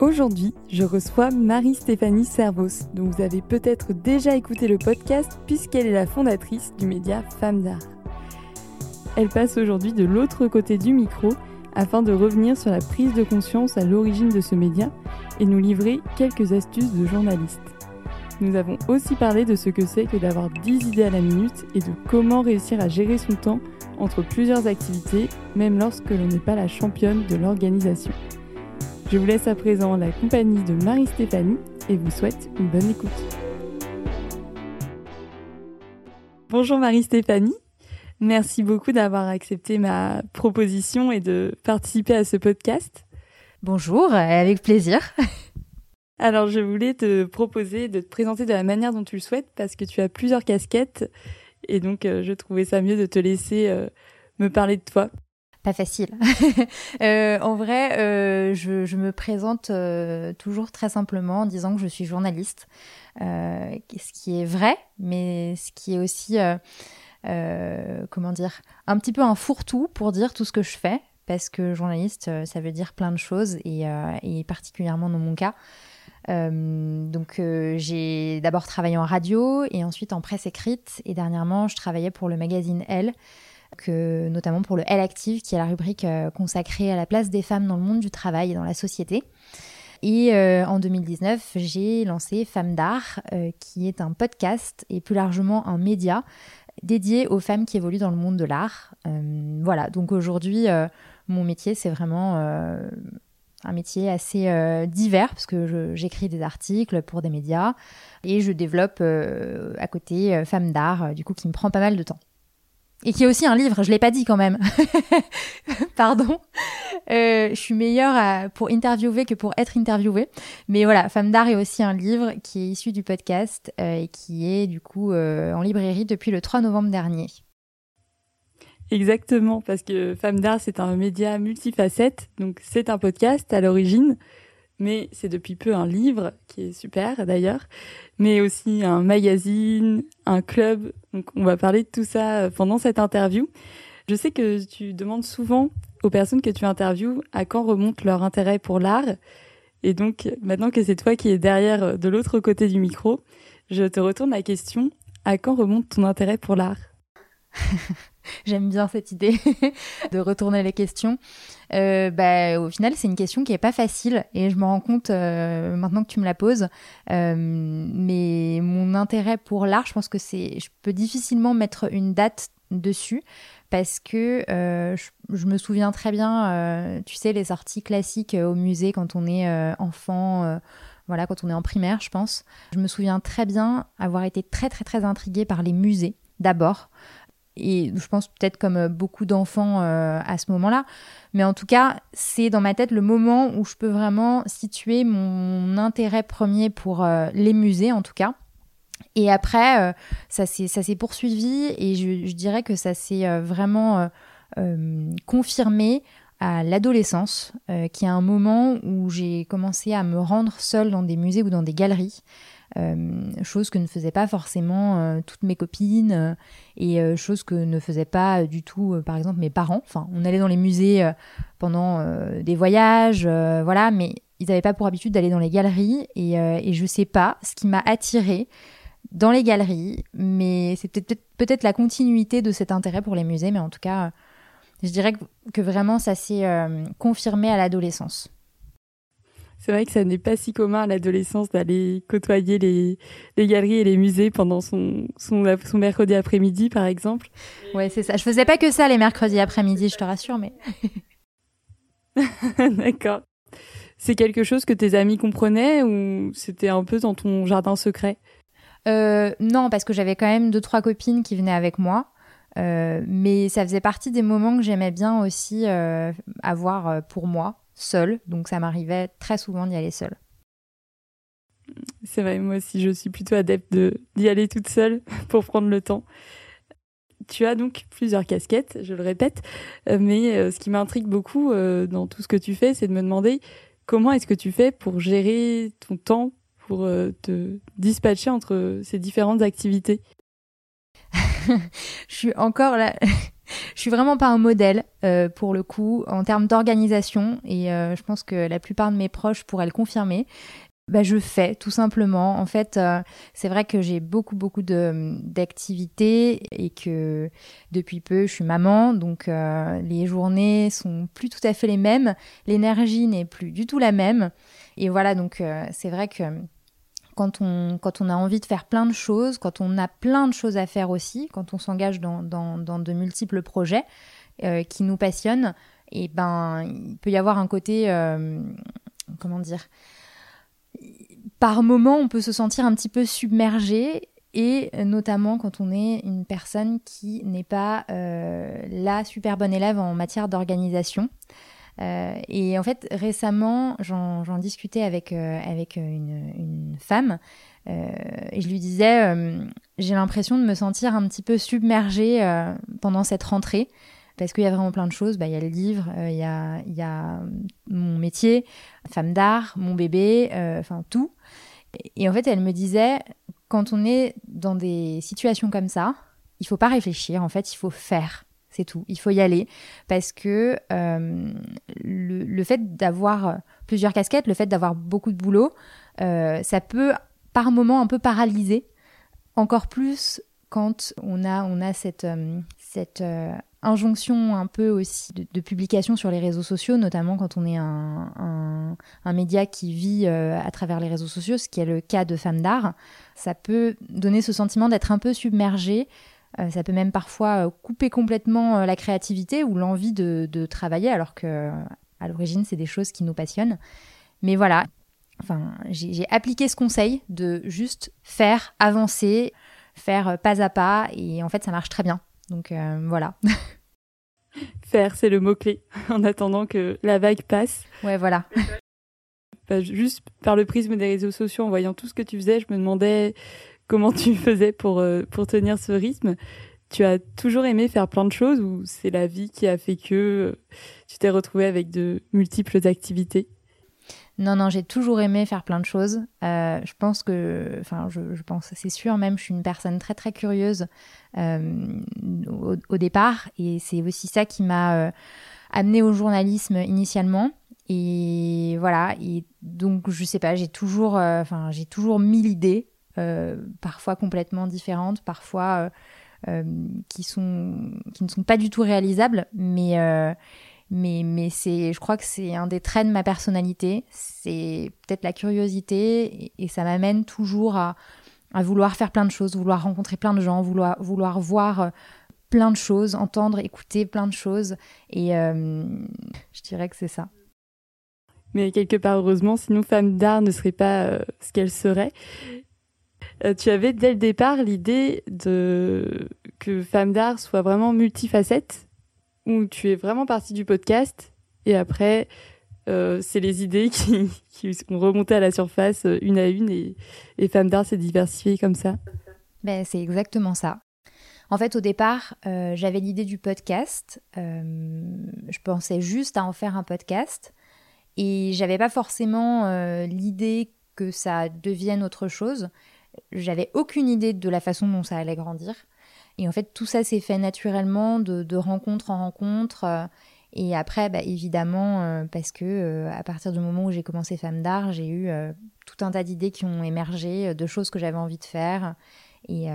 Aujourd'hui, je reçois Marie-Stéphanie Servos, dont vous avez peut-être déjà écouté le podcast puisqu'elle est la fondatrice du média Femmes d'Art. Elle passe aujourd'hui de l'autre côté du micro afin de revenir sur la prise de conscience à l'origine de ce média et nous livrer quelques astuces de journaliste. Nous avons aussi parlé de ce que c'est que d'avoir 10 idées à la minute et de comment réussir à gérer son temps entre plusieurs activités, même lorsque l'on n'est pas la championne de l'organisation. Je vous laisse à présent la compagnie de Marie-Stéphanie et vous souhaite une bonne écoute. Bonjour Marie-Stéphanie, merci beaucoup d'avoir accepté ma proposition et de participer à ce podcast. Bonjour, avec plaisir. Alors je voulais te proposer de te présenter de la manière dont tu le souhaites parce que tu as plusieurs casquettes et donc euh, je trouvais ça mieux de te laisser euh, me parler de toi. Pas facile. euh, en vrai, euh, je, je, me présente euh, toujours très simplement en disant que je suis journaliste, euh, ce qui est vrai, mais ce qui est aussi, comment dire, un petit peu un fourre-tout pour dire tout ce que je fais, parce que journaliste, ça veut dire plein de choses, et, et particulièrement dans mon cas. donc j'ai d'abord travaillé en radio et ensuite en presse écrite et dernièrement je travaillais pour le magazine Elle notamment pour le Elle Active, qui est la rubrique euh, consacrée à la place des femmes dans le monde du travail et dans la société. Et euh, en 2019, j'ai lancé Femmes d'Art, euh, qui est un podcast et plus largement un média dédié aux femmes qui évoluent dans le monde de l'art. voilà, donc aujourd'hui, mon métier, c'est vraiment un métier assez divers, parce que j'écris des articles pour des médias et je développe à côté Femmes d'Art, du coup, qui me prend pas mal de temps et qui est aussi un livre, je l'ai pas dit quand même. Pardon. Euh, je suis meilleure pour interviewer que pour être interviewée. Mais voilà, Femme d'art est aussi un livre qui est issu du podcast euh, et qui est du coup euh, en librairie depuis le 3 novembre dernier. Exactement, parce que Femme d'art, c'est un média multifacette. Donc c'est un podcast à l'origine, mais c'est depuis peu un livre qui est super d'ailleurs, mais aussi un magazine, un club. Donc on va parler de tout ça euh, pendant cette interview. Je sais que tu demandes souvent aux personnes que tu interviews à quand remonte leur intérêt pour l'art. Et donc maintenant que c'est toi qui es derrière euh, de l'autre côté du micro, je te retourne la question. À quand remonte ton intérêt pour l'art? J'aime bien cette idée de retourner les questions. Euh, bah, au final, c'est une question qui est pas facile et je me rends compte euh, maintenant que tu me la poses. Euh, mais mon intérêt pour l'art, je pense que c'est, je peux difficilement mettre une date dessus parce que euh, je, me souviens très bien, tu sais, les sorties classiques au musée quand on est enfant. voilà, quand on est en primaire, je pense. Je me souviens très bien avoir été très très très intriguée par les musées d'abord et je pense peut-être comme euh, beaucoup d'enfants euh, à ce moment-là. Mais en tout cas, c'est dans ma tête le moment où je peux vraiment situer mon intérêt premier pour euh, les musées, en tout cas. Et après, ça s'est poursuivi et je, je, dirais que ça s'est vraiment confirmé à l'adolescence, qui est un moment où j'ai commencé à me rendre seule dans des musées ou dans des galeries. Euh, chose que ne faisaient pas forcément euh, toutes mes copines euh, et chose que ne faisaient pas du tout, par exemple, mes parents. Enfin, on allait dans les musées pendant des voyages, voilà, mais ils n'avaient pas pour habitude d'aller dans les galeries et, et je sais pas ce qui m'a attiré dans les galeries, mais c'était peut-être peut la continuité de cet intérêt pour les musées, mais en tout cas, je dirais que vraiment ça s'est confirmé à l'adolescence. C'est vrai que ça n'est pas si commun à l'adolescence d'aller côtoyer les, les, galeries et les musées pendant son, son, son mercredi après-midi, par exemple. Ouais, c'est ça. Je faisais pas que ça les mercredis après-midi, je te rassure, mais. D'accord. C'est quelque chose que tes amis comprenaient ou c'était un peu dans ton jardin secret? Euh, Non, parce que j'avais quand même deux, trois copines qui venaient avec moi. Euh, mais ça faisait partie des moments que j'aimais bien aussi euh, avoir pour moi seule, donc ça m'arrivait très souvent d'y aller seule. C'est vrai, moi aussi je suis plutôt adepte d'y aller toute seule pour prendre le temps. Tu as donc plusieurs casquettes, je le répète, euh, mais euh, ce qui m'intrigue beaucoup euh, dans tout ce que tu fais, c'est de me demander comment est-ce que tu fais pour gérer ton temps, pour te dispatcher entre ces différentes activités? je suis encore là. Je suis vraiment pas un modèle euh, pour le coup en termes d'organisation et euh, je pense que la plupart de mes proches pourraient le confirmer. Bah, je fais tout simplement. En fait, euh, c'est vrai que j'ai beaucoup beaucoup d'activités et que depuis peu je suis maman, donc les journées sont plus tout à fait les mêmes, l'énergie n'est plus du tout la même. Et voilà, donc c'est vrai que quand on, a envie de faire plein de choses, quand on a plein de choses à faire aussi, quand on s'engage dans, de multiples projets euh, qui nous passionnent, et ben il peut y avoir un côté, euh, comment dire, par moment on peut se sentir un petit peu submergé et notamment quand on est une personne qui n'est pas euh, la super bonne élève en matière d'organisation. Euh, et en fait, récemment, j'en discutais avec, euh, avec une, femme euh, et je lui disais, j'ai l'impression de me sentir un petit peu submergée pendant cette rentrée parce qu'il y a vraiment plein de choses. Bah, il y a le livre, il y, a, mon métier, femme d'art, mon bébé, enfin tout. Et en fait, elle me disait, quand on est dans des situations comme ça, il faut pas réfléchir, en fait, il faut faire. C'est tout. Il faut y aller parce que euh, le, fait d'avoir plusieurs casquettes, le fait d'avoir beaucoup de boulot, euh, ça peut par moment un peu paralyser. Encore plus quand on a, on a cette, euh, cette injonction un peu aussi de, publication sur les réseaux sociaux, notamment quand on est un, un média qui vit à travers les réseaux sociaux, ce qui est le cas de Femmes d'Art. Ça peut donner ce sentiment d'être un peu submergé euh, ça peut même parfois euh, couper complètement euh, la créativité ou l'envie de, travailler, alors que à l'origine, c'est des choses qui nous passionnent. Mais voilà, enfin, j'ai appliqué ce conseil de juste faire, avancer, faire pas à pas, et en fait, ça marche très bien. Donc voilà. Faire, c'est le mot-clé, en attendant que la vague passe. Ouais, voilà. Bah, juste par le prisme des réseaux sociaux, en voyant tout ce que tu faisais, je me demandais comment tu faisais pour, euh, pour tenir ce rythme. Tu as toujours aimé faire plein de choses ou c'est la vie qui a fait que euh, tu t'es retrouvée avec de multiples activités? Non, non, j'ai toujours aimé faire plein de choses. Euh, je pense que, enfin, je, pense, c'est sûr même, je suis une personne très très curieuse au, départ, et c'est aussi ça qui m'a amené au journalisme initialement. Et voilà, et donc je sais pas, j'ai toujours, enfin, j'ai toujours mille idées euh, parfois complètement différentes, parfois euh, euh, qui, ne sont pas du tout réalisables, mais, je crois que c'est un des traits de ma personnalité, c'est peut-être la curiosité, et, ça m'amène toujours à, vouloir faire plein de choses, vouloir rencontrer plein de gens, vouloir voir plein de choses, entendre, écouter plein de choses, et je dirais que c'est ça mais quelque part heureusement, sinon Femme d'art ne serait pas ce qu'elle serait. Euh, tu avais dès le départ l'idée de que Femme d'art soit vraiment multifacette, où tu es vraiment partie du podcast et après euh, c'est les idées qui, qui sont remontées à la surface euh, une à une et, Femme d'art s'est diversifiée comme ça. Ben, c'est exactement ça. En fait, au départ, j'avais l'idée du podcast. je pensais juste à en faire un podcast. Et j'avais pas forcément l'idée que ça devienne autre chose. J'avais aucune idée de la façon dont ça allait grandir. Et en fait, tout ça s'est fait naturellement de, rencontre en rencontre. Euh, et après, bah, évidemment, euh, parce que euh, à partir du moment où j'ai commencé Femme d'Art, j'ai eu tout un tas d'idées qui ont émergé, de choses que j'avais envie de faire. Et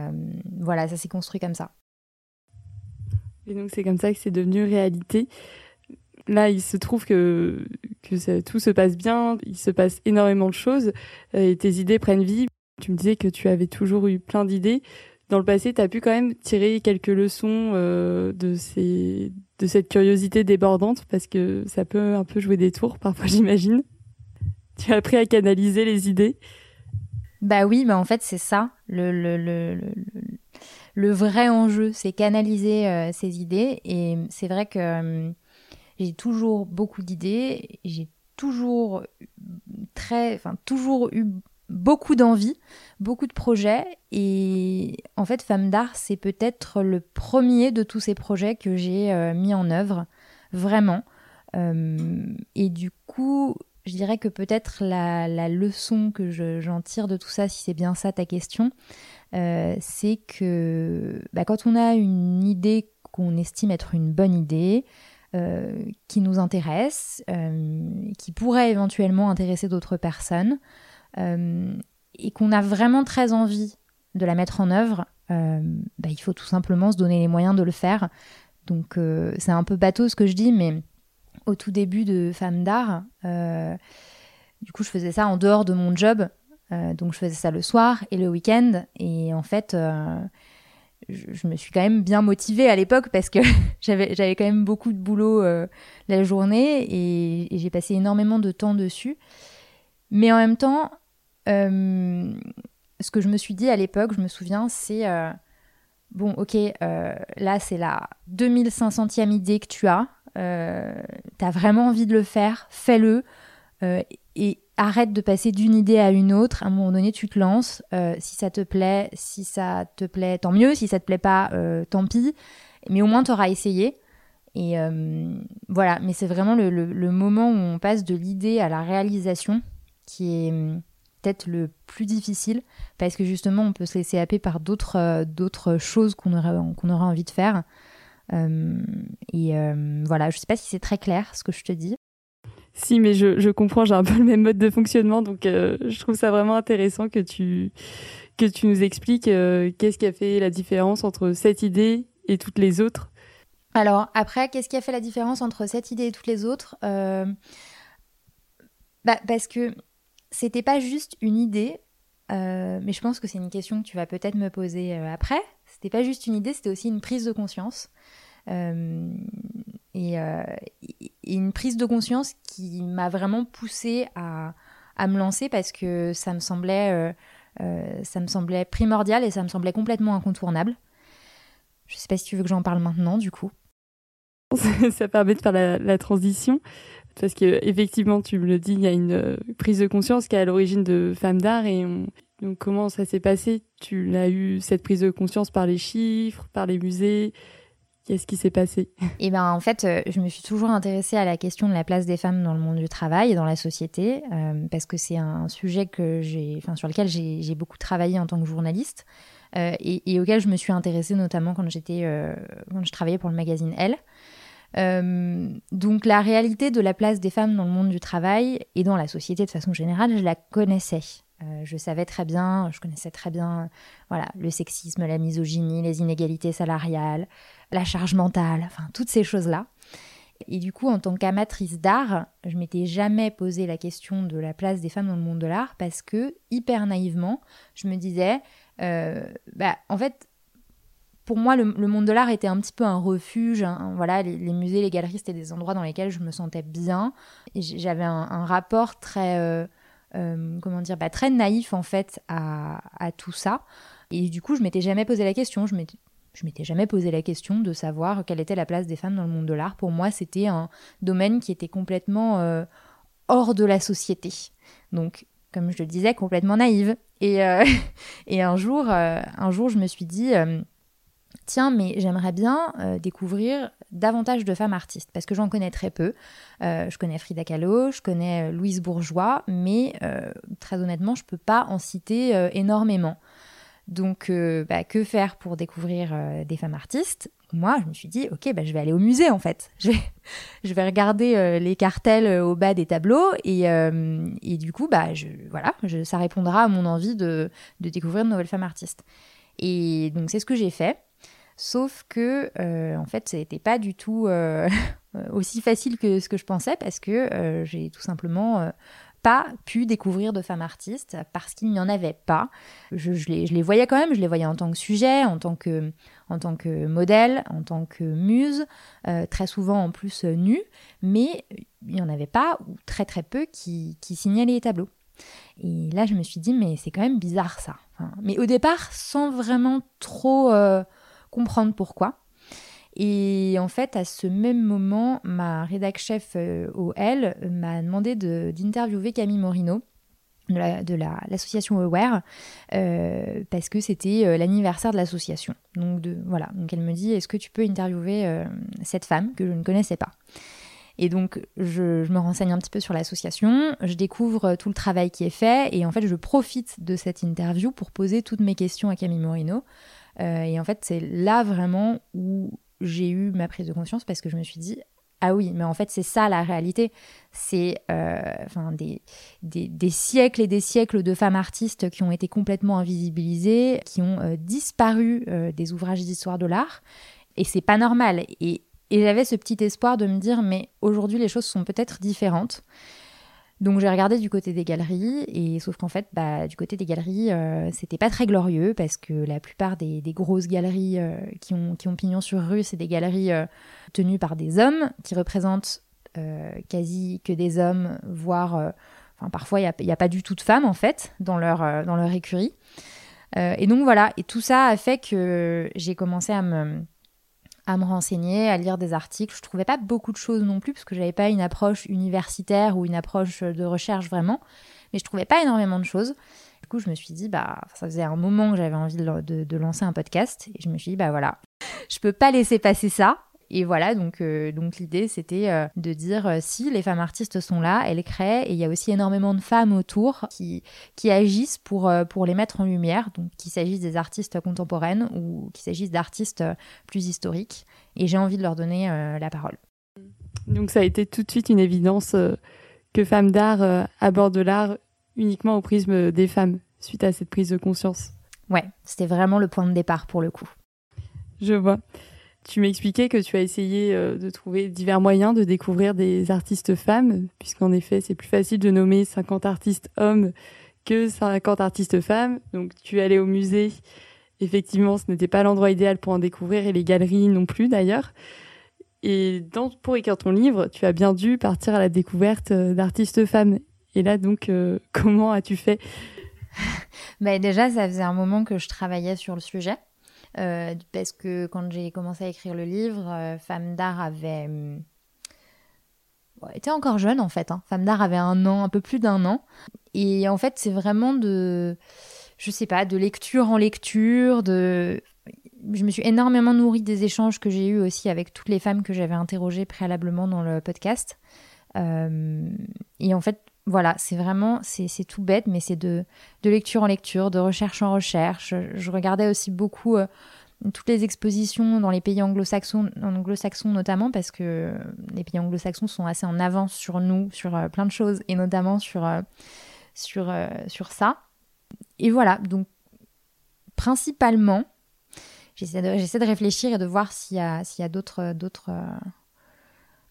voilà, ça s'est construit comme ça. Et donc, c'est comme ça que c'est devenu réalité. Là, il se trouve que, que tout se passe bien, il se passe énormément de choses, et tes idées prennent vie. Tu me disais que tu avais toujours eu plein d'idées. Dans le passé, tu as pu quand même tirer quelques leçons euh, de, ces, de cette curiosité débordante parce que ça peut un peu jouer des tours parfois, j'imagine. Tu as appris à canaliser les idées. Bah oui, bah en fait, c'est ça. Le, le, le, le, vrai enjeu, c'est canaliser euh, ces idées. Et c'est vrai que euh, j'ai toujours beaucoup d'idées. J'ai toujours très, toujours eu beaucoup d'envie, beaucoup de projets. Et en fait, Femme d'Art, c'est peut-être le premier de tous ces projets que j'ai euh, mis en œuvre, vraiment. Euh, et du coup, je dirais que peut-être la, leçon que j'en tire de tout ça, si c'est bien ça ta question, euh, c'est que bah, quand on a une idée qu'on estime être une bonne idée, qui nous intéresse, qui pourrait éventuellement intéresser d'autres personnes, et qu'on a vraiment très envie de la mettre en œuvre, bah, il faut tout simplement se donner les moyens de le faire. Donc c'est un peu bateau ce que je dis, mais au tout début de Femme d'art, du coup je faisais ça en dehors de mon job, donc je faisais ça le soir et le week-end, et en fait je, me suis quand même bien motivée à l'époque parce que j'avais, quand même beaucoup de boulot euh, la journée et, j'ai passé énormément de temps dessus. Mais en même temps, euh, ce que je me suis dit à l'époque, je me souviens, c'est euh, bon, ok, là c'est la 2500e idée que tu as, tu as vraiment envie de le faire, fais-le. et arrête de passer d'une idée à une autre. À un moment donné, tu te lances. Euh, si ça te plaît, si ça te plaît, tant mieux. Si ça te plaît pas, euh, tant pis. Mais au moins, tu auras essayé. Et euh, voilà, mais c'est vraiment le, moment où on passe de l'idée à la réalisation qui est peut-être le plus difficile parce que justement, on peut se laisser happer par d'autres d'autres choses qu'on aurait, qu'on aurait envie de faire. et voilà, je sais pas si c'est très clair ce que je te dis. Si, mais je, comprends, j'ai un peu le même mode de fonctionnement, donc euh, je trouve ça vraiment intéressant que tu, que tu nous expliques euh, qu'est-ce qui a fait la différence entre cette idée et toutes les autres. Alors, après, qu'est-ce qui a fait la différence entre cette idée et toutes les autres? Euh, bah, Parce que c'était pas juste une idée, mais je pense que c'est une question que tu vas peut-être me poser après. C'était pas juste une idée, c'était aussi une prise de conscience. Euh, et, une prise de conscience qui m'a vraiment poussée à, me lancer parce que ça me semblait, euh, euh, ça me semblait primordial et ça me semblait complètement incontournable. Je sais pas si tu veux que j'en parle maintenant, du coup. ça permet de faire la, transition parce que effectivement, tu me le dis, il y a une prise de conscience qui est à l'origine de Femmes d'art et donc comment ça s'est passé? Tu l'as eu cette prise de conscience par les chiffres, par les musées? Qu'est-ce qui s'est passé? Eh ben, en fait, euh, je me suis toujours intéressée à la question de la place des femmes dans le monde du travail et dans la société, euh, parce que c'est un sujet que j'ai, enfin, sur lequel j'ai beaucoup travaillé en tant que journaliste euh, et, auquel je me suis intéressée notamment quand j'étais, quand je travaillais pour le magazine Elle. Donc la réalité de la place des femmes dans le monde du travail et dans la société de façon générale, je la connaissais. je savais très bien, je connaissais très bien, voilà, le sexisme, la misogynie, les inégalités salariales, la charge mentale, enfin toutes ces choses-là. Et du coup, en tant qu'amatrice d'art, je m'étais jamais posé la question de la place des femmes dans le monde de l'art parce que, hyper naïvement, je me disais, euh, bah, en fait, pour moi, le, monde de l'art était un petit peu un refuge. voilà, les, musées, les galeries, c'était des endroits dans lesquels je me sentais bien. J'avais un, rapport très, euh, euh, comment dire, bah, très naïf en fait à, tout ça. Et du coup, je m'étais jamais posé la question. Je m'étais je m'étais jamais posé la question de savoir quelle était la place des femmes dans le monde de l'art. Pour moi, c'était un domaine qui était complètement euh, hors de la société. Donc, comme je le disais, complètement naïve. Et, un, jour, un jour, je me suis dit, tiens, mais j'aimerais bien découvrir davantage de femmes artistes, parce que j'en connais très peu. je connais Frida Kahlo, je connais Louise Bourgeois, mais très honnêtement, je ne peux pas en citer énormément. Donc, euh, bah, que faire pour découvrir euh, des femmes artistes? Moi, je me suis dit, ok, bah, je vais aller au musée en fait. Je vais, regarder euh, les cartels au bas des tableaux et, du coup, bah, voilà, ça répondra à mon envie de, découvrir de nouvelles femmes artistes. Et donc, c'est ce que j'ai fait. Sauf que, en fait, ce n'était pas du tout aussi facile que ce que je pensais parce que j'ai tout simplement pas pu découvrir de femmes artistes parce qu'il n'y en avait pas. Je, les, voyais quand même, je les voyais en tant que sujet, en tant que, en tant que modèle, en tant que muse, euh, très souvent en plus euh, nues, mais il n'y en avait pas, ou très très peu, qui, qui signaient les tableaux. Et là, je me suis dit, mais c'est quand même bizarre ça. mais au départ, sans vraiment trop euh, comprendre pourquoi. Et en fait, à ce même moment, ma rédac chef euh, au L m'a demandé d'interviewer Camille Morino de l'association Aware euh, parce que c'était euh, l'anniversaire de l'association. Donc voilà, donc elle me dit est-ce que tu peux interviewer cette femme que je ne connaissais pas? Et donc je me renseigne un petit peu sur l'association, je découvre tout le travail qui est fait et en fait je profite de cette interview pour poser toutes mes questions à Camille Morino. Et en fait c'est là vraiment où j'ai eu ma prise de conscience parce que je me suis dit ah oui, mais en fait, c'est ça la réalité. C'est euh, des, des, siècles et des siècles de femmes artistes qui ont été complètement invisibilisées, qui ont euh, disparu euh, des ouvrages d'histoire de l'art. Et c'est pas normal. Et, et j'avais ce petit espoir de me dire, mais aujourd'hui, les choses sont peut-être différentes. Donc j'ai regardé du côté des galeries, et sauf qu'en fait, bah, du côté des galeries, euh, c'était pas très glorieux parce que la plupart des, grosses galeries euh, qui, ont, qui ont pignon sur rue, c'est des galeries euh, tenues par des hommes qui représentent quasi que des hommes, voire enfin, parfois il n'y a, pas du tout de femmes en fait dans leur, dans leur écurie. et donc voilà, et tout ça a fait que j'ai commencé à me à me renseigner, à lire des articles. Je trouvais pas beaucoup de choses non plus parce que j'avais pas une approche universitaire ou une approche de recherche vraiment, mais je trouvais pas énormément de choses. Du coup, je me suis dit bah ça faisait un moment que j'avais envie de, lancer un podcast et je me suis dit bah voilà, je peux pas laisser passer ça. Et voilà, donc, euh, donc l'idée c'était euh, de dire euh, si les femmes artistes sont là, elles créent, et il y a aussi énormément de femmes autour qui, qui agissent pour, pour les mettre en lumière, donc qu'il s'agisse des artistes contemporaines ou qu'il s'agisse d'artistes plus historiques. Et j'ai envie de leur donner la parole. Donc ça a été tout de suite une évidence que Femmes d'art aborde l'art uniquement au prisme des femmes, suite à cette prise de conscience. Ouais, c'était vraiment le point de départ pour le coup. Je vois. Tu m'expliquais que tu as essayé euh, de trouver divers moyens de découvrir des artistes femmes, puisqu'en effet, c'est plus facile de nommer 50 artistes hommes que 50 artistes femmes. Donc, tu allé au musée. Effectivement, ce n'était pas l'endroit idéal pour en découvrir, et les galeries non plus d'ailleurs. Et pour écrire ton livre, tu as bien dû partir à la découverte euh, d'artistes femmes. Et là, donc, euh, comment as-tu fait? Bah, Déjà, ça faisait un moment que je travaillais sur le sujet. Euh, parce que quand j'ai commencé à écrire le livre, euh, Femme d'art avait hum, était encore jeune en fait. Hein. Femme d'art avait un an, un peu plus d'un an. Et en fait, c'est vraiment de, je sais pas, de lecture en lecture, de, je me suis énormément nourrie des échanges que j'ai eus aussi avec toutes les femmes que j'avais interrogées préalablement dans le podcast. Euh, et en fait, voilà, c'est vraiment, c'est tout bête, mais c'est de, lecture en lecture, de recherche en recherche. Je, regardais aussi beaucoup euh, toutes les expositions dans les pays anglo-saxons, anglo-saxons notamment, parce que les pays anglo-saxons sont assez en avance sur nous, sur euh, plein de choses, et notamment sur, euh, ça. Et voilà, donc principalement, j'essaie de, réfléchir et de voir s'il y a d'autres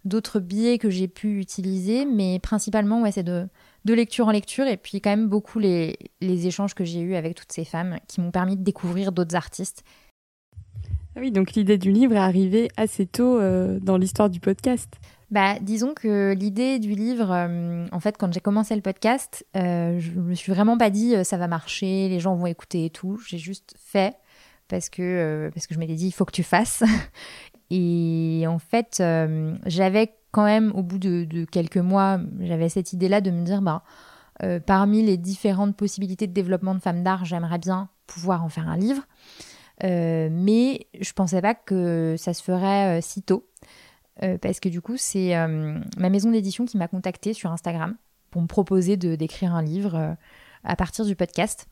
d'autres biais que j'ai pu utiliser, mais principalement, ouais, c'est de, de lecture en lecture et puis quand même beaucoup les, les échanges que j'ai eus avec toutes ces femmes qui m'ont permis de découvrir d'autres artistes. Ah oui, donc l'idée du livre est arrivée assez tôt euh, dans l'histoire du podcast. Bah, disons que l'idée du livre, euh, en fait, quand j'ai commencé le podcast, euh, je me suis vraiment pas dit ça va marcher, les gens vont écouter et tout. J'ai juste fait parce que, parce que je m'étais dit il faut que tu fasses. Et en fait, euh, j'avais quand même, au bout de, quelques mois, j'avais cette idée-là de me dire, bah, euh, parmi les différentes possibilités de développement de femmes d'art, j'aimerais bien pouvoir en faire un livre. Euh, mais je pensais pas que ça se ferait si tôt. parce que du coup, c'est ma maison d'édition qui m'a contactée sur Instagram pour me proposer d'écrire un livre à partir du podcast.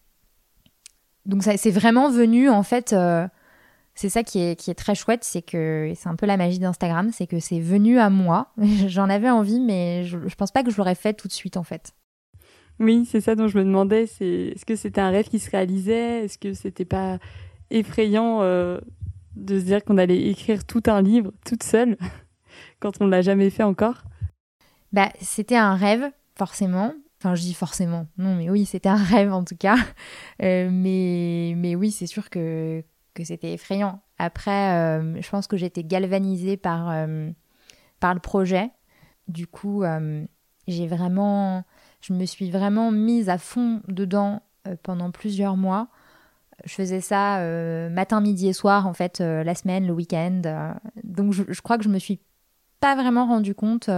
Donc c'est vraiment venu en fait c'est ça qui est, qui est très chouette, c'est que c'est un peu la magie d'Instagram, c'est que c'est venu à moi. J'en avais envie, mais je, je pense pas que je l'aurais fait tout de suite en fait. Oui, c'est ça dont je me demandais. C'est est-ce que c'était un rêve qui se réalisait? Est-ce que c'était pas effrayant euh, de se dire qu'on allait écrire tout un livre toute seule quand on ne l'a jamais fait encore? Bah, c'était un rêve forcément. Enfin, je dis forcément. Non, mais oui, c'était un rêve en tout cas. Euh, mais mais oui, c'est sûr que que c'était effrayant. Après, euh, je pense que j'étais galvanisée par, euh, par le projet. Du coup, euh, j'ai vraiment, je me suis vraiment mise à fond dedans pendant plusieurs mois. Je faisais ça matin, midi et soir, en fait, la semaine, le week-end. donc, je, crois que je me suis pas vraiment rendu compte.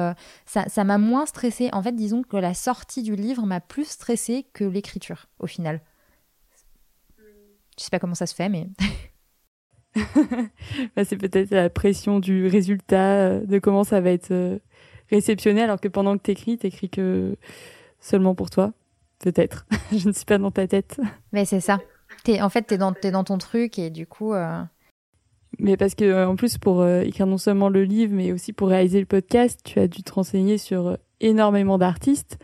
ça m'a moins stressée. En fait, disons que la sortie du livre m'a plus stressée que l'écriture, au final. Je sais pas comment ça se fait, mais. Bah, c'est peut-être la pression du résultat, euh, de comment ça va être euh, réceptionné, alors que pendant que t'écris, t'écris que seulement pour toi. Peut-être. Je ne suis pas dans ta tête. Mais c'est ça. Es, en fait, t'es dans, es dans ton truc et du coup. Euh, Mais parce que en plus pour écrire non seulement le livre, mais aussi pour réaliser le podcast, tu as dû te renseigner sur énormément d'artistes.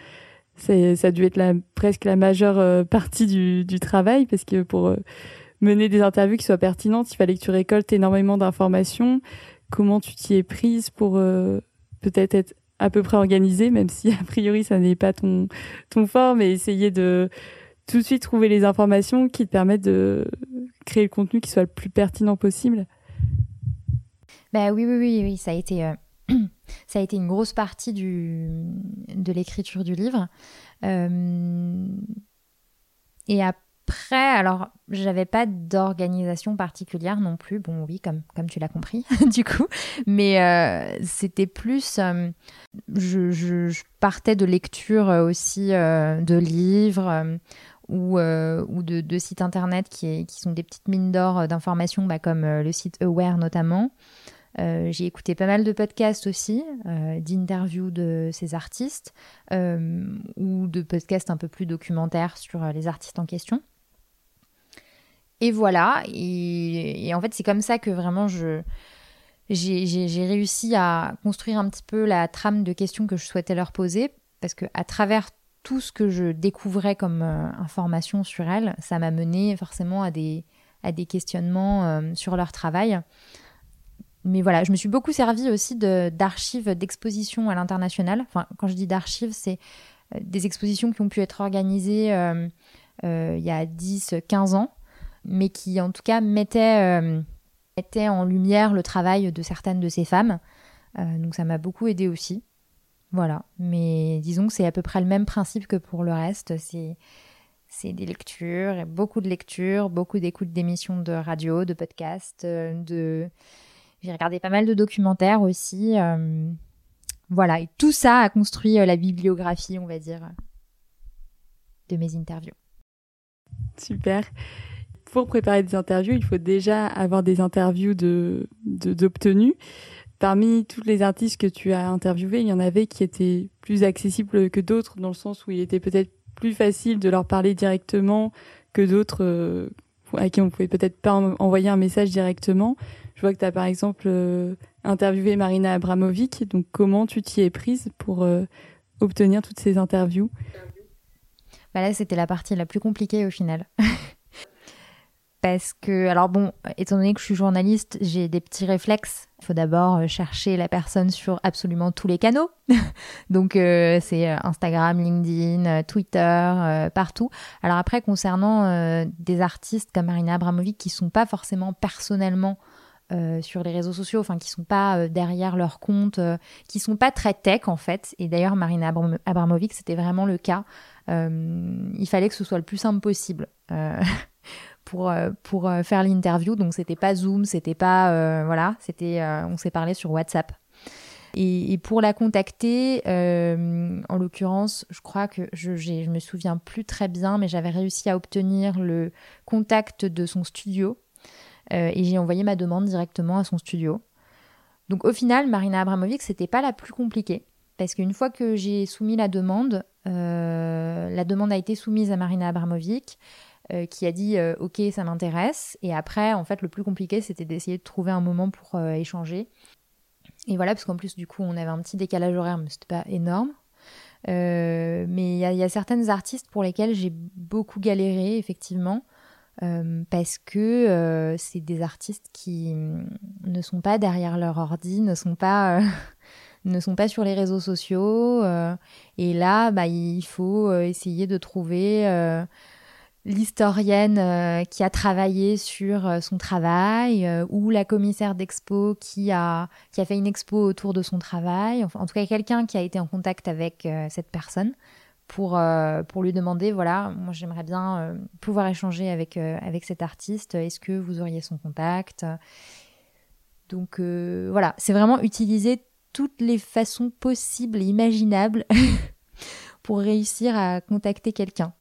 C'est, ça a dû être la, presque la majeure partie du, du travail parce que pour mener des interviews qui soient pertinentes, il fallait que tu récoltes énormément d'informations. Comment tu t'y es prise pour peut-être être à peu près organisé, même si a priori ça n'est pas ton, ton fort, mais essayer de tout de suite trouver les informations qui te permettent de créer le contenu qui soit le plus pertinent possible. Bah oui, oui, oui, oui, ça a été, euh, ça a été une grosse partie du, de l'écriture du livre. Euh, et après, alors, j'avais pas d'organisation particulière non plus. Bon, oui, comme, comme tu l'as compris, du coup. Mais euh, c'était plus. Euh, je, partais de lecture aussi de livres ou, ou de, de, sites internet qui, qui sont des petites mines d'or d'informations, bah, comme le site Aware notamment. J'ai écouté pas mal de podcasts aussi, d'interviews de ces artistes, ou de podcasts un peu plus documentaires sur les artistes en question. Et voilà. Et, en fait, c'est comme ça que vraiment j'ai réussi à construire un petit peu la trame de questions que je souhaitais leur poser, parce que à travers tout ce que je découvrais comme euh, information sur elles, ça m'a mené forcément à des, à des questionnements euh, sur leur travail. Mais voilà, je me suis beaucoup servi aussi d'archives d'expositions à l'international. Enfin, quand je dis d'archives, c'est euh, des expositions qui ont pu être organisées il y a 10, 15 ans mais qui en tout cas mettait, euh, mettait en lumière le travail de certaines de ces femmes. Euh, donc ça m'a beaucoup aidé aussi. Voilà, mais disons que c'est à peu près le même principe que pour le reste. C'est c'est des lectures, beaucoup de lectures, beaucoup d'écoutes d'émissions de radio, de podcasts, euh, de j'ai regardé pas mal de documentaires aussi. voilà, et tout ça a construit la bibliographie, on va dire, de mes interviews. Super pour préparer des interviews, il faut déjà avoir des interviews de d'obtenus. Parmi tous les artistes que tu as interviewés, il y en avait qui étaient plus accessibles que d'autres, dans le sens où il était peut-être plus facile de leur parler directement que d'autres euh, à qui on pouvait peut-être pas envoyer un message directement. Je vois que tu as par exemple euh, interviewé Marina Abramovic, donc comment tu t'y es prise pour euh, obtenir toutes ces interviews? Bah Là, c'était la partie la plus compliquée au final. parce que, alors bon, étant donné que je suis journaliste, j'ai des petits réflexes. Il faut d'abord euh, chercher la personne sur absolument tous les canaux. Donc c'est Instagram, LinkedIn, Twitter, partout. Alors après, concernant des artistes comme Marina Abramovic qui sont pas forcément personnellement sur les réseaux sociaux, enfin qui sont pas derrière leur compte, qui sont pas très tech en fait. Et d'ailleurs, Marina Abramovic, c'était vraiment le cas. il fallait que ce soit le plus simple possible pour, euh, pour euh, faire l'interview. Donc c'était pas Zoom, c'était pas euh, voilà, c'était on s'est parlé sur WhatsApp. Et, pour la contacter, en l'occurrence, je crois que je, je me souviens plus très bien, mais j'avais réussi à obtenir le contact de son studio et j'ai envoyé ma demande directement à son studio. Donc au final, Marina Abramovic, c'était pas la plus compliquée parce qu'une fois que j'ai soumis la demande, la demande a été soumise à Marina Abramovic. Euh, qui a dit euh, ok ça m'intéresse et après en fait le plus compliqué c'était d'essayer de trouver un moment pour euh, échanger et voilà parce qu'en plus du coup on avait un petit décalage horaire mais c'était pas énorme mais il y, a certaines artistes pour lesquelles j'ai beaucoup galéré effectivement parce que c'est des artistes qui mm, ne sont pas derrière leur ordi ne sont pas ne sont pas sur les réseaux sociaux et là bah, il faut essayer de trouver l'historienne euh, qui a travaillé sur euh, son travail euh, ou la commissaire d'expo qui a, qui a fait une expo autour de son travail. Enfin, en tout cas, quelqu'un qui a été en contact avec cette personne pour, pour lui demander, voilà, moi j'aimerais bien pouvoir échanger avec, avec cet artiste. Est-ce que vous auriez son contact? Donc voilà, c'est vraiment utiliser toutes les façons possibles et imaginables pour réussir à contacter quelqu'un.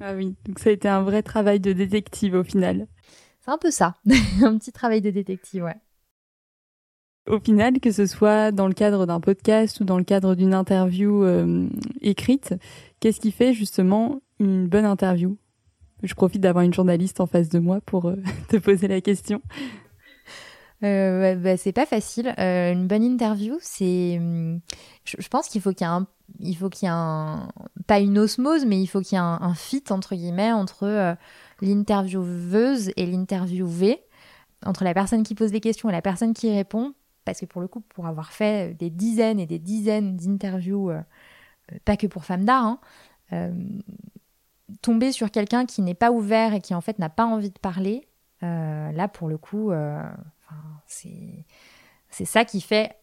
Ah oui, donc ça a été un vrai travail de détective au final. C'est un peu ça, un petit travail de détective, ouais. Au final, que ce soit dans le cadre d'un podcast ou dans le cadre d'une interview euh, écrite, qu'est-ce qui fait justement une bonne interview? Je profite d'avoir une journaliste en face de moi pour te poser la question. Euh, bah, c'est pas facile. Euh, une bonne interview, c'est. Hum, je, pense qu'il faut qu'il y ait un. Il faut qu'il y ait un. Pas une osmose, mais il faut qu'il y ait un, fit, entre guillemets, entre euh, l'intervieweuse et l'interviewé, entre la personne qui pose les questions et la personne qui répond. Parce que pour le coup, pour avoir fait des dizaines et des dizaines d'interviews, pas que pour femmes d'art, hein, tomber sur quelqu'un qui n'est pas ouvert et qui en fait n'a pas envie de parler, là pour le coup, c'est ça qui fait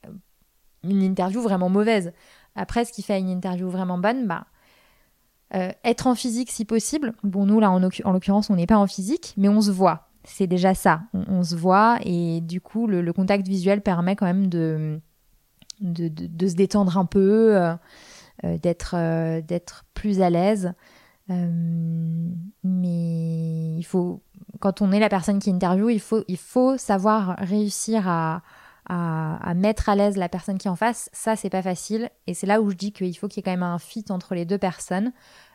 une interview vraiment mauvaise. Après, ce qui fait une interview vraiment bonne, bah, euh, être en physique si possible. Bon, nous, là, en, l'occurrence, on n'est pas en physique, mais on se voit. C'est déjà ça. On, se voit et du coup, le, contact visuel permet quand même de, se détendre un peu, euh, euh, d'être, d'être plus à l'aise. mais il faut, quand on est la personne qui interviewe, il faut savoir réussir à, à, mettre à l'aise la personne qui est en face. Ça, c'est pas facile. Et c'est là où je dis qu'il faut qu'il y ait quand même un fit entre les deux personnes.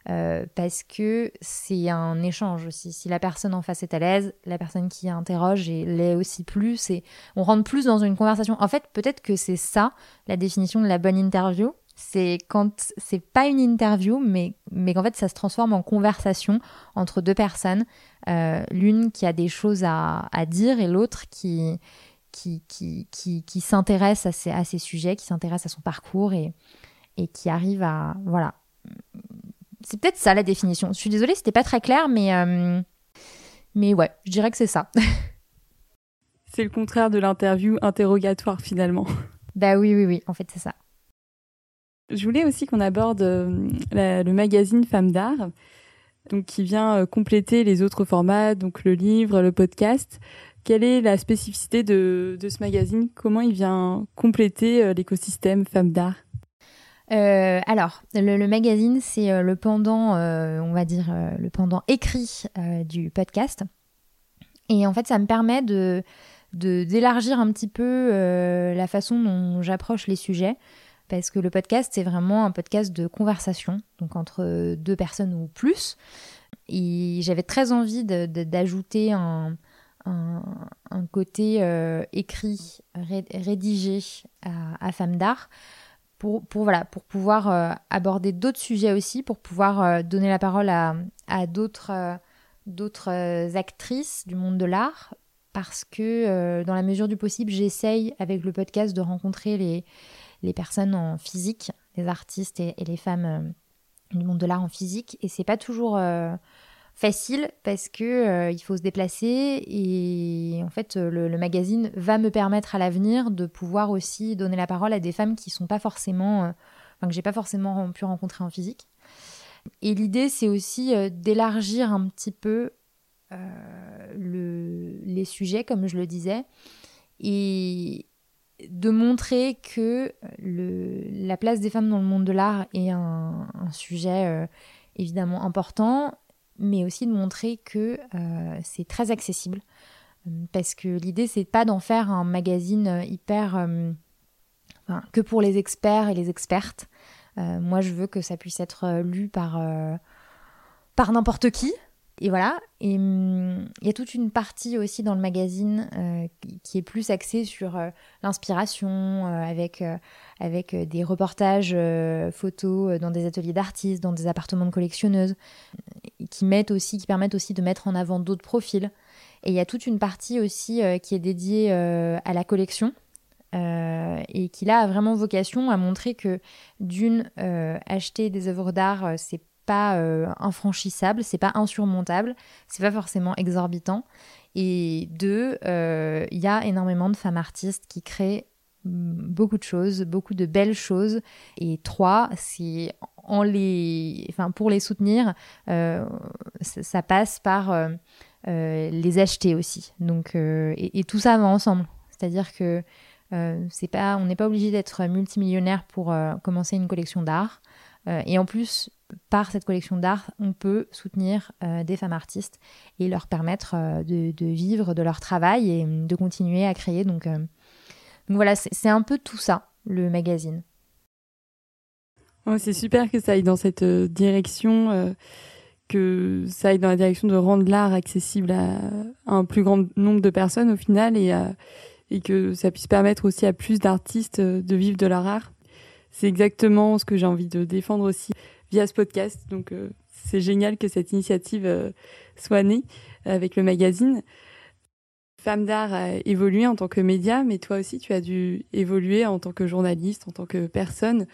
Euh, parce que c'est un échange aussi. Si la personne en face est à l'aise, la personne qui interroge l'est aussi plus, et on rentre plus dans une conversation. En fait, peut-être que c'est ça la définition de la bonne interview, c'est quand c'est pas une interview, mais, mais qu'en fait ça se transforme en conversation entre deux personnes, euh, l'une qui a des choses à, à dire et l'autre qui, qui, qui, qui, qui s'intéresse à ces, à ces sujets, qui s'intéresse à son parcours et, et qui arrive à. Voilà. C'est peut-être ça la définition. Je suis désolée, c'était pas très clair, mais, euh, mais ouais, je dirais que c'est ça. c'est le contraire de l'interview interrogatoire finalement. Bah oui, oui, oui, en fait c'est ça. Je voulais aussi qu'on aborde euh, le magazine Femmes d'art, donc qui vient euh, compléter les autres formats, donc le livre, le podcast. Quelle est la spécificité de, ce magazine? Comment il vient compléter euh, l'écosystème Femmes d'art? Alors, le, magazine, c'est le pendant, on va dire, le pendant écrit du podcast. Et en fait, ça me permet de d'élargir un petit peu la façon dont j'approche les sujets parce que le podcast, c'est vraiment un podcast de conversation, donc entre deux personnes ou plus. Et j'avais très envie d'ajouter un, côté euh, écrit, rédigé à, Femmes d'Art. Pour, voilà, pour pouvoir euh, aborder d'autres sujets aussi, pour pouvoir euh, donner la parole à, à d'autres actrices du monde de l'art, parce que dans la mesure du possible, j'essaye avec le podcast de rencontrer les, les personnes en physique, les artistes et, les femmes du monde de l'art en physique. Et c'est pas toujours facile parce que euh, il faut se déplacer et en fait le, magazine va me permettre à l'avenir de pouvoir aussi donner la parole à des femmes qui sont pas forcément, enfin que j'ai pas forcément pu rencontrer en physique. Et l'idée c'est aussi d'élargir un petit peu les sujets comme je le disais et, de montrer que la place des femmes dans le monde de l'art est un, sujet euh, évidemment important, mais aussi de montrer que euh, c'est très accessible. Parce que l'idée, c'est pas d'en faire un magazine hyper. Euh, que pour les experts et les expertes. moi, je veux que ça puisse être lu par, par n'importe qui, et voilà. Et hum, il y a toute une partie aussi dans le magazine euh, qui est plus axée sur euh, l'inspiration, euh, avec, avec des reportages photos dans des ateliers d'artistes, dans des appartements de collectionneuses, qui mettent aussi, qui permettent aussi de mettre en avant d'autres profils. Et il y a toute une partie aussi qui est dédiée à la collection. et qui là a vraiment vocation à montrer que d'une acheter des œuvres d'art c'est pas euh, infranchissable, c'est pas insurmontable, c'est pas forcément exorbitant. Et deux, euh, il y a énormément de femmes artistes qui créent mm, beaucoup de choses, beaucoup de belles choses. Et trois, c'est en les, enfin pour les soutenir, euh, ça, passe par les acheter aussi. Donc et, et, tout ça va ensemble. C'est-à-dire que c'est pas, on n'est pas obligé d'être multimillionnaire pour commencer une collection d'art. et en plus, par cette collection d'art, on peut soutenir euh, des femmes artistes et leur permettre euh, de, vivre de leur travail et de continuer à créer. Donc, euh, voilà, c'est un peu tout ça, le magazine. c'est super que ça aille dans cette direction, que ça aille dans la direction de rendre l'art accessible à, un plus grand nombre de personnes au final et que ça puisse permettre aussi à plus d'artistes de vivre de leur art. C'est exactement ce que j'ai envie de défendre aussi via ce podcast. Donc euh, c'est génial que cette initiative euh, soit née avec le magazine. Femme d'art a évolué en tant que média, mais toi aussi tu as dû évoluer en tant que journaliste, en tant que personne,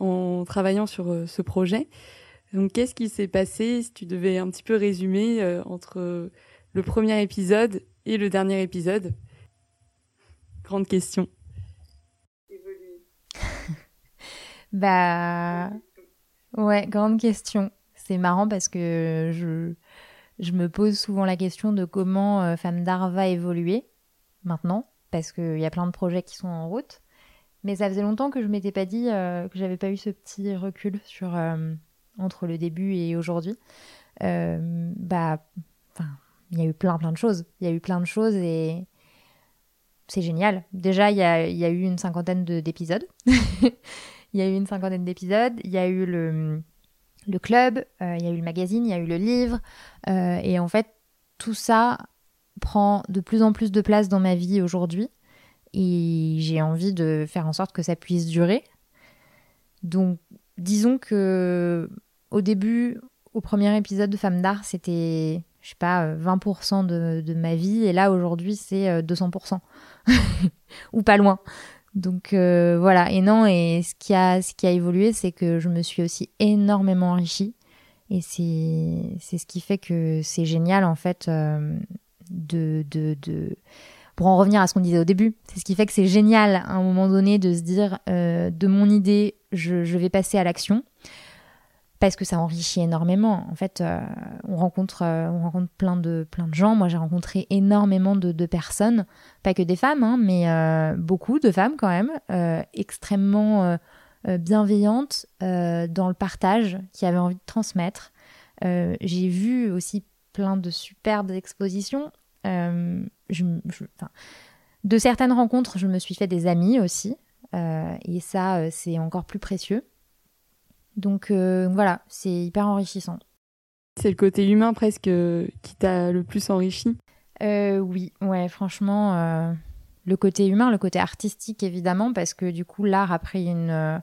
en travaillant sur euh, ce projet. Donc qu'est-ce qui s'est passé si tu devais un petit peu résumer entre le premier épisode et le dernier épisode? Grande question. bah Ouais, grande question. C'est marrant parce que je, je me pose souvent la question de comment euh, Femme d'Art va évoluer maintenant, parce qu'il y a plein de projets qui sont en route. Mais ça faisait longtemps que je m'étais pas dit euh, que j'avais pas eu ce petit recul sur euh, entre le début et aujourd'hui. bah, enfin, il y a eu plein plein de choses. Il y a eu plein de choses et c'est génial. Déjà, il y a, y a eu une cinquantaine d'épisodes. Il y a eu une cinquantaine d'épisodes, il y a eu le, club, euh, il y a eu le magazine, il y a eu le livre. Euh, et en fait, tout ça prend de plus en plus de place dans ma vie aujourd'hui. Et j'ai envie de faire en sorte que ça puisse durer. Donc, disons que au début, au premier épisode de Femme d'Art, c'était, je sais pas, 20% de, de, ma vie. Et là, aujourd'hui, c'est 200%. Euh, Ou pas loin. Donc euh, voilà, et non, et ce qui a, ce qui a évolué, c'est que je me suis aussi énormément enrichie. Et c'est, ce qui fait que c'est génial, en fait, euh, de, de, de, Pour en revenir à ce qu'on disait au début, c'est ce qui fait que c'est génial, à un moment donné, de se dire, euh, de mon idée, je, je vais passer à l'action parce que ça enrichit énormément. En fait, euh, on, rencontre, euh, on rencontre plein de, plein de gens. Moi, j'ai rencontré énormément de, personnes, pas que des femmes, hein, mais euh, beaucoup de femmes quand même, extrêmement bienveillantes dans le partage, qui avaient envie de transmettre. j'ai vu aussi plein de superbes expositions. de certaines rencontres, je me suis fait des amis aussi. et ça, c'est encore plus précieux. Donc euh, voilà, c'est hyper enrichissant. C'est le côté humain presque euh, qui t'a le plus enrichi? Euh, Oui, ouais, franchement, le côté humain, le côté artistique évidemment, parce que du coup l'art a pris une...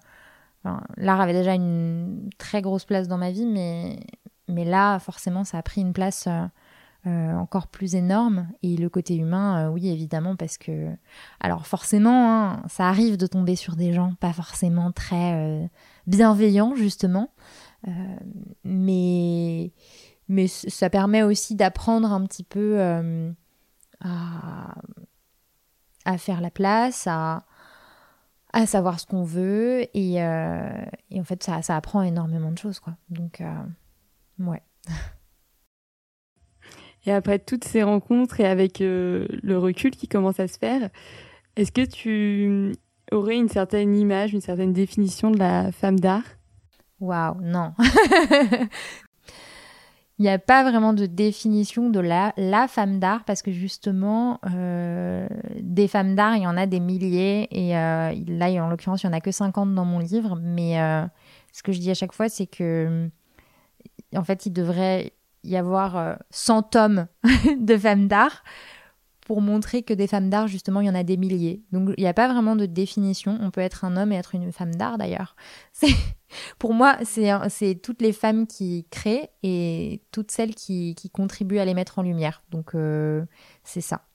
l'art avait déjà une très grosse place dans ma vie, mais, mais là forcément ça a pris une place encore plus énorme. Et le côté humain, oui évidemment, parce que... Alors forcément, hein, ça arrive de tomber sur des gens pas forcément très bienveillant justement. Euh, mais, mais ça permet aussi d'apprendre un petit peu euh, à, faire la place, à, savoir ce qu'on veut. Et, euh, et, en fait, ça, ça apprend énormément de choses. Quoi. Donc, ouais. Et après toutes ces rencontres et avec le recul qui commence à se faire, est-ce que tu aurait une certaine image, une certaine définition de la femme d'art? Waouh, non. il n'y a pas vraiment de définition de la, femme d'art parce que justement, euh, des femmes d'art, il y en a des milliers et euh, là, en l'occurrence, il n'y en a que 50 dans mon livre. Mais euh, ce que je dis à chaque fois, c'est que en fait, il devrait y avoir 100 tomes de femmes d'art pour montrer que des femmes d'art, justement, il y en a des milliers. Donc, il n'y a pas vraiment de définition. On peut être un homme et être une femme d'art, d'ailleurs. Pour moi, c'est toutes les femmes qui créent et toutes celles qui, contribuent à les mettre en lumière. Donc, euh, c'est ça.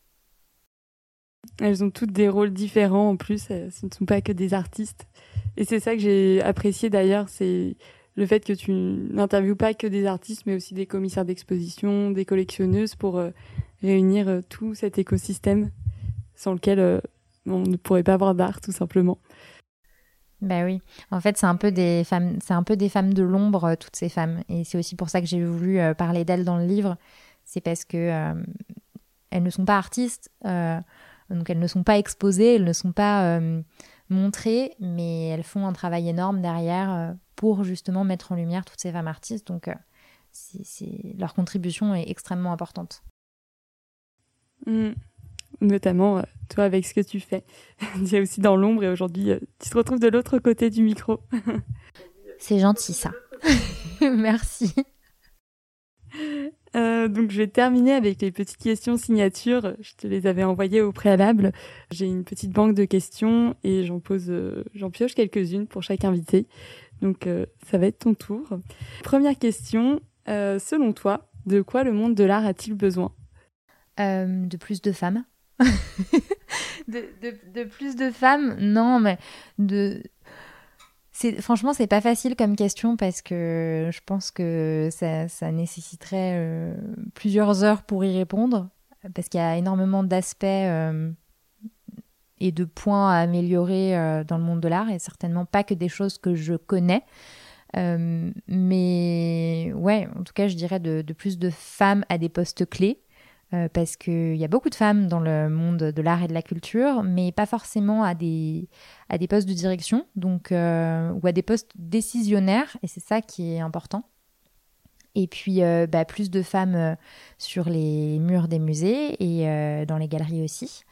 Elles ont toutes des rôles différents en plus. Ce ne sont pas que des artistes. Et c'est ça que j'ai apprécié d'ailleurs, c'est le fait que tu n'interviewes pas que des artistes, mais aussi des commissaires d'exposition, des collectionneuses pour euh, réunir euh, tout cet écosystème sans lequel euh, on ne pourrait pas avoir d'art tout simplement. Bah oui, en fait c'est un peu des femmes, c'est un peu des femmes de l'ombre toutes ces femmes, et c'est aussi pour ça que j'ai voulu parler d'elles dans le livre. C'est parce que elles ne sont pas artistes, donc elles ne sont pas exposées, elles ne sont pas montrées, mais elles font un travail énorme derrière pour justement mettre en lumière toutes ces femmes artistes. Donc c'est, leur contribution est extrêmement importante. Mm. Notamment, euh, toi, avec ce que tu fais. tu es aussi dans l'ombre et aujourd'hui, euh, tu te retrouves de l'autre côté du micro. C'est gentil, ça. Merci. donc je vais terminer avec les petites questions signatures. Je te les avais envoyées au préalable. J'ai une petite banque de questions et j'en pose, j'en pioche quelques-unes pour chaque invité. Donc ça va être ton tour. Première question, selon toi, de quoi le monde de l'art a-t-il besoin? De plus de femmes. de, plus de femmes? Non, mais de. Franchement, c'est pas facile comme question parce que je pense que ça, nécessiterait euh, plusieurs heures pour y répondre parce qu'il y a énormément d'aspects euh, de points à améliorer euh, dans le monde de l'art et certainement pas que des choses que je connais. mais ouais, en tout cas, je dirais de, plus de femmes à des postes clés. Euh, parce qu'il y a beaucoup de femmes dans le monde de l'art et de la culture, mais pas forcément à des, à des postes de direction donc, euh, ou à des postes décisionnaires, et c'est ça qui est important. Et puis euh, bah, plus de femmes sur les murs des musées et dans les galeries aussi.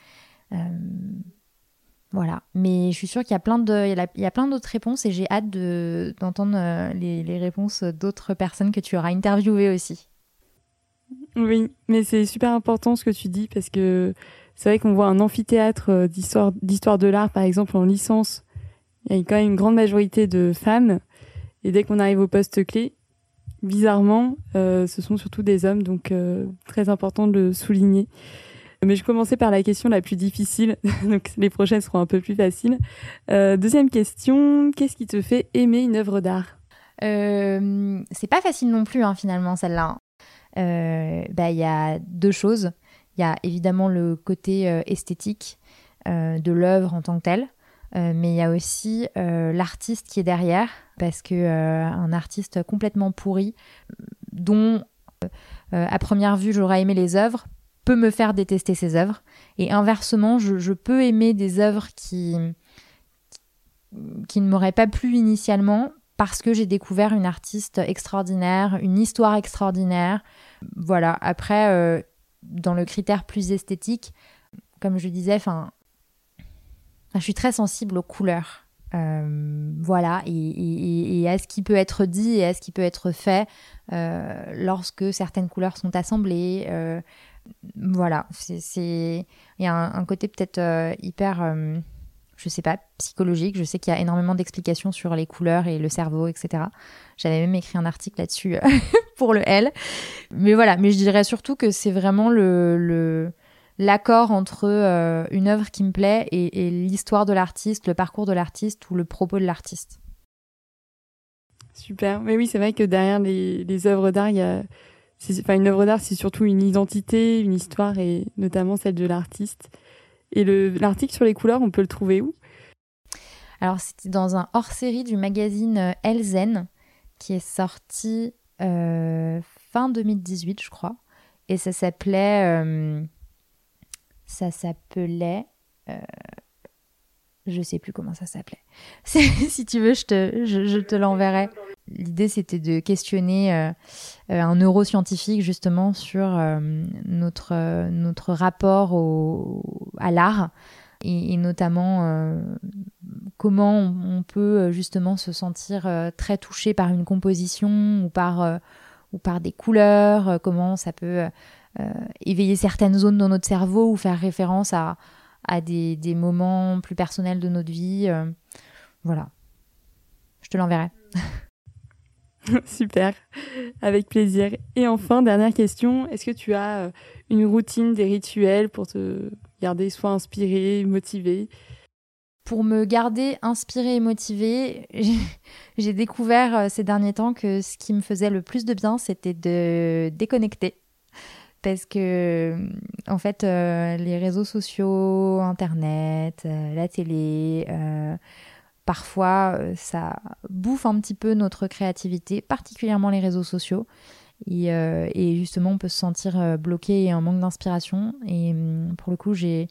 Voilà, mais je suis sûre qu'il y a plein d'autres réponses et j'ai hâte de, d'entendre les, les réponses d'autres personnes que tu auras interviewées aussi. Oui, mais c'est super important ce que tu dis parce que c'est vrai qu'on voit un amphithéâtre euh, d'histoire, d'histoire de l'art, par exemple, en licence. Il y a quand même une grande majorité de femmes. Et dès qu'on arrive au poste clé, bizarrement, euh, ce sont surtout des hommes. Donc, euh, très important de le souligner. Mais je commençais par la question la plus difficile. donc, les prochaines seront un peu plus faciles. deuxième question. Qu'est-ce qui te fait aimer une œuvre d'art? C'est pas facile non plus, hein, finalement, celle-là. Euh, bah, il y a deux choses. Il y a évidemment le côté euh, esthétique euh, de l'œuvre en tant que telle. mais il y a aussi l'artiste qui est derrière, parce que un artiste complètement pourri, dont à première vue j'aurais aimé les œuvres, peut me faire détester ses œuvres. Et inversement, je, je peux aimer des œuvres qui, qui ne m'auraient pas plu initialement, parce que j'ai découvert une artiste extraordinaire, une histoire extraordinaire. Voilà, après, euh, dans le critère plus esthétique, comme je disais, enfin, je suis très sensible aux couleurs. Euh, voilà, et, à ce qui peut être dit et à ce qui peut être fait euh, lorsque certaines couleurs sont assemblées. Voilà, c'est il y a un côté peut-être hyper je sais pas, psychologique. Je sais qu'il y a énormément d'explications sur les couleurs et le cerveau, etc. J'avais même écrit un article là-dessus euh, pour le L. Mais voilà, mais je dirais surtout que c'est vraiment le, l'accord entre euh, une œuvre qui me plaît et, l'histoire de l'artiste, le parcours de l'artiste ou le propos de l'artiste. Super. Mais oui, c'est vrai que derrière les, les œuvres d'art, il y a. Enfin, une œuvre d'art, c'est surtout une identité, une histoire et notamment celle de l'artiste. Et l'article sur les couleurs, on peut le trouver où? Alors, c'était dans un hors-série du magazine euh, Elzen qui est sorti euh, fin 2018, je crois. Et ça s'appelait. Euh, ça s'appelait. je sais plus comment ça s'appelait. si tu veux, je te, je te l'enverrai. L'idée, c'était de questionner euh, euh, un neuroscientifique justement sur euh, notre, notre rapport au, à l'art et, notamment comment on, peut justement se sentir très touché par une composition ou par, ou par des couleurs, comment ça peut éveiller certaines zones dans notre cerveau ou faire référence à, à des, des moments plus personnels de notre vie. voilà. Je te l'enverrai. Super, avec plaisir. Et enfin, dernière question, est-ce que tu as euh, une routine, des rituels pour te garder soit inspiré, motivé? Pour me garder inspiré et motivé, j'ai découvert euh, ces derniers temps que ce qui me faisait le plus de bien, c'était de déconnecter. Parce que, en fait, euh, les réseaux sociaux, Internet, la télé, parfois euh, ça bouffe un petit peu notre créativité, particulièrement les réseaux sociaux. Et, euh, justement, on peut se sentir euh, bloqué et en manque d'inspiration. Et hum, pour le coup, j'ai,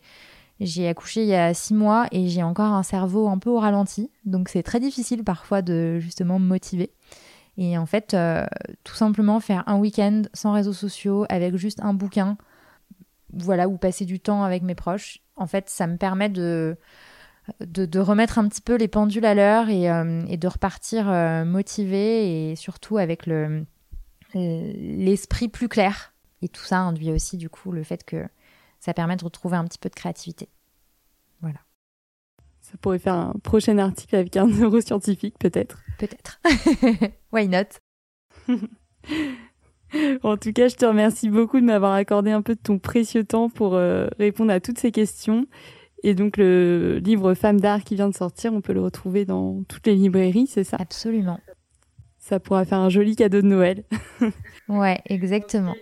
j'ai accouché il y a six mois et j'ai encore un cerveau un peu au ralenti. Donc c'est très difficile parfois de justement me motiver. Et en fait, tout simplement faire un week-end sans réseaux sociaux avec juste un bouquin, voilà, ou passer du temps avec mes proches, en fait, ça me permet de de, remettre un petit peu les pendules à l'heure et, euh, de repartir euh, motivé et surtout avec le l'esprit plus clair et tout ça induit aussi du coup le fait que ça permet de retrouver un petit peu de créativité. Voilà. Ça pourrait faire un prochain article avec un neuroscientifique, peut-être. Peut-être. Why not? En tout cas, je te remercie beaucoup de m'avoir accordé un peu de ton précieux temps pour euh, répondre à toutes ces questions. Et donc, le livre Femmes d'art qui vient de sortir, on peut le retrouver dans toutes les librairies, c'est ça? Absolument. Ça pourra faire un joli cadeau de Noël. ouais, exactement.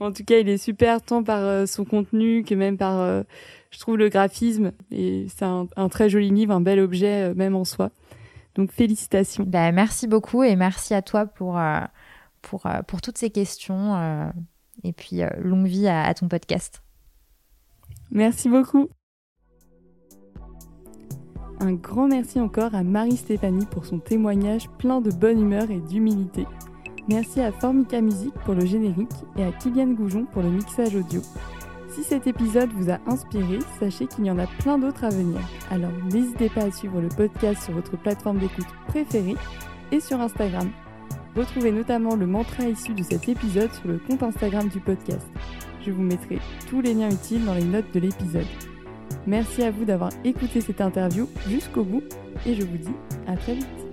En tout cas, il est super tant par euh, son contenu que même par, euh, je trouve, le graphisme. Et c'est un, très joli livre, un bel objet même en soi. Donc, félicitations. Bah, merci beaucoup et merci à toi pour pour, euh, pour toutes ces questions. Euh, et puis, euh, longue vie à, ton podcast. Merci beaucoup. Un grand merci encore à Marie-Stéphanie pour son témoignage plein de bonne humeur et d'humilité. Merci à Formica Music pour le générique et à Kylian Goujon pour le mixage audio. Si cet épisode vous a inspiré, sachez qu'il y en a plein d'autres à venir. Alors n'hésitez pas à suivre le podcast sur votre plateforme d'écoute préférée et sur Instagram Retrouvez notamment le mantra issu de cet épisode sur le compte Instagram du podcast. Je vous mettrai tous les liens utiles dans les notes de l'épisode. Merci à vous d'avoir écouté cette interview jusqu'au bout et je vous dis à très vite.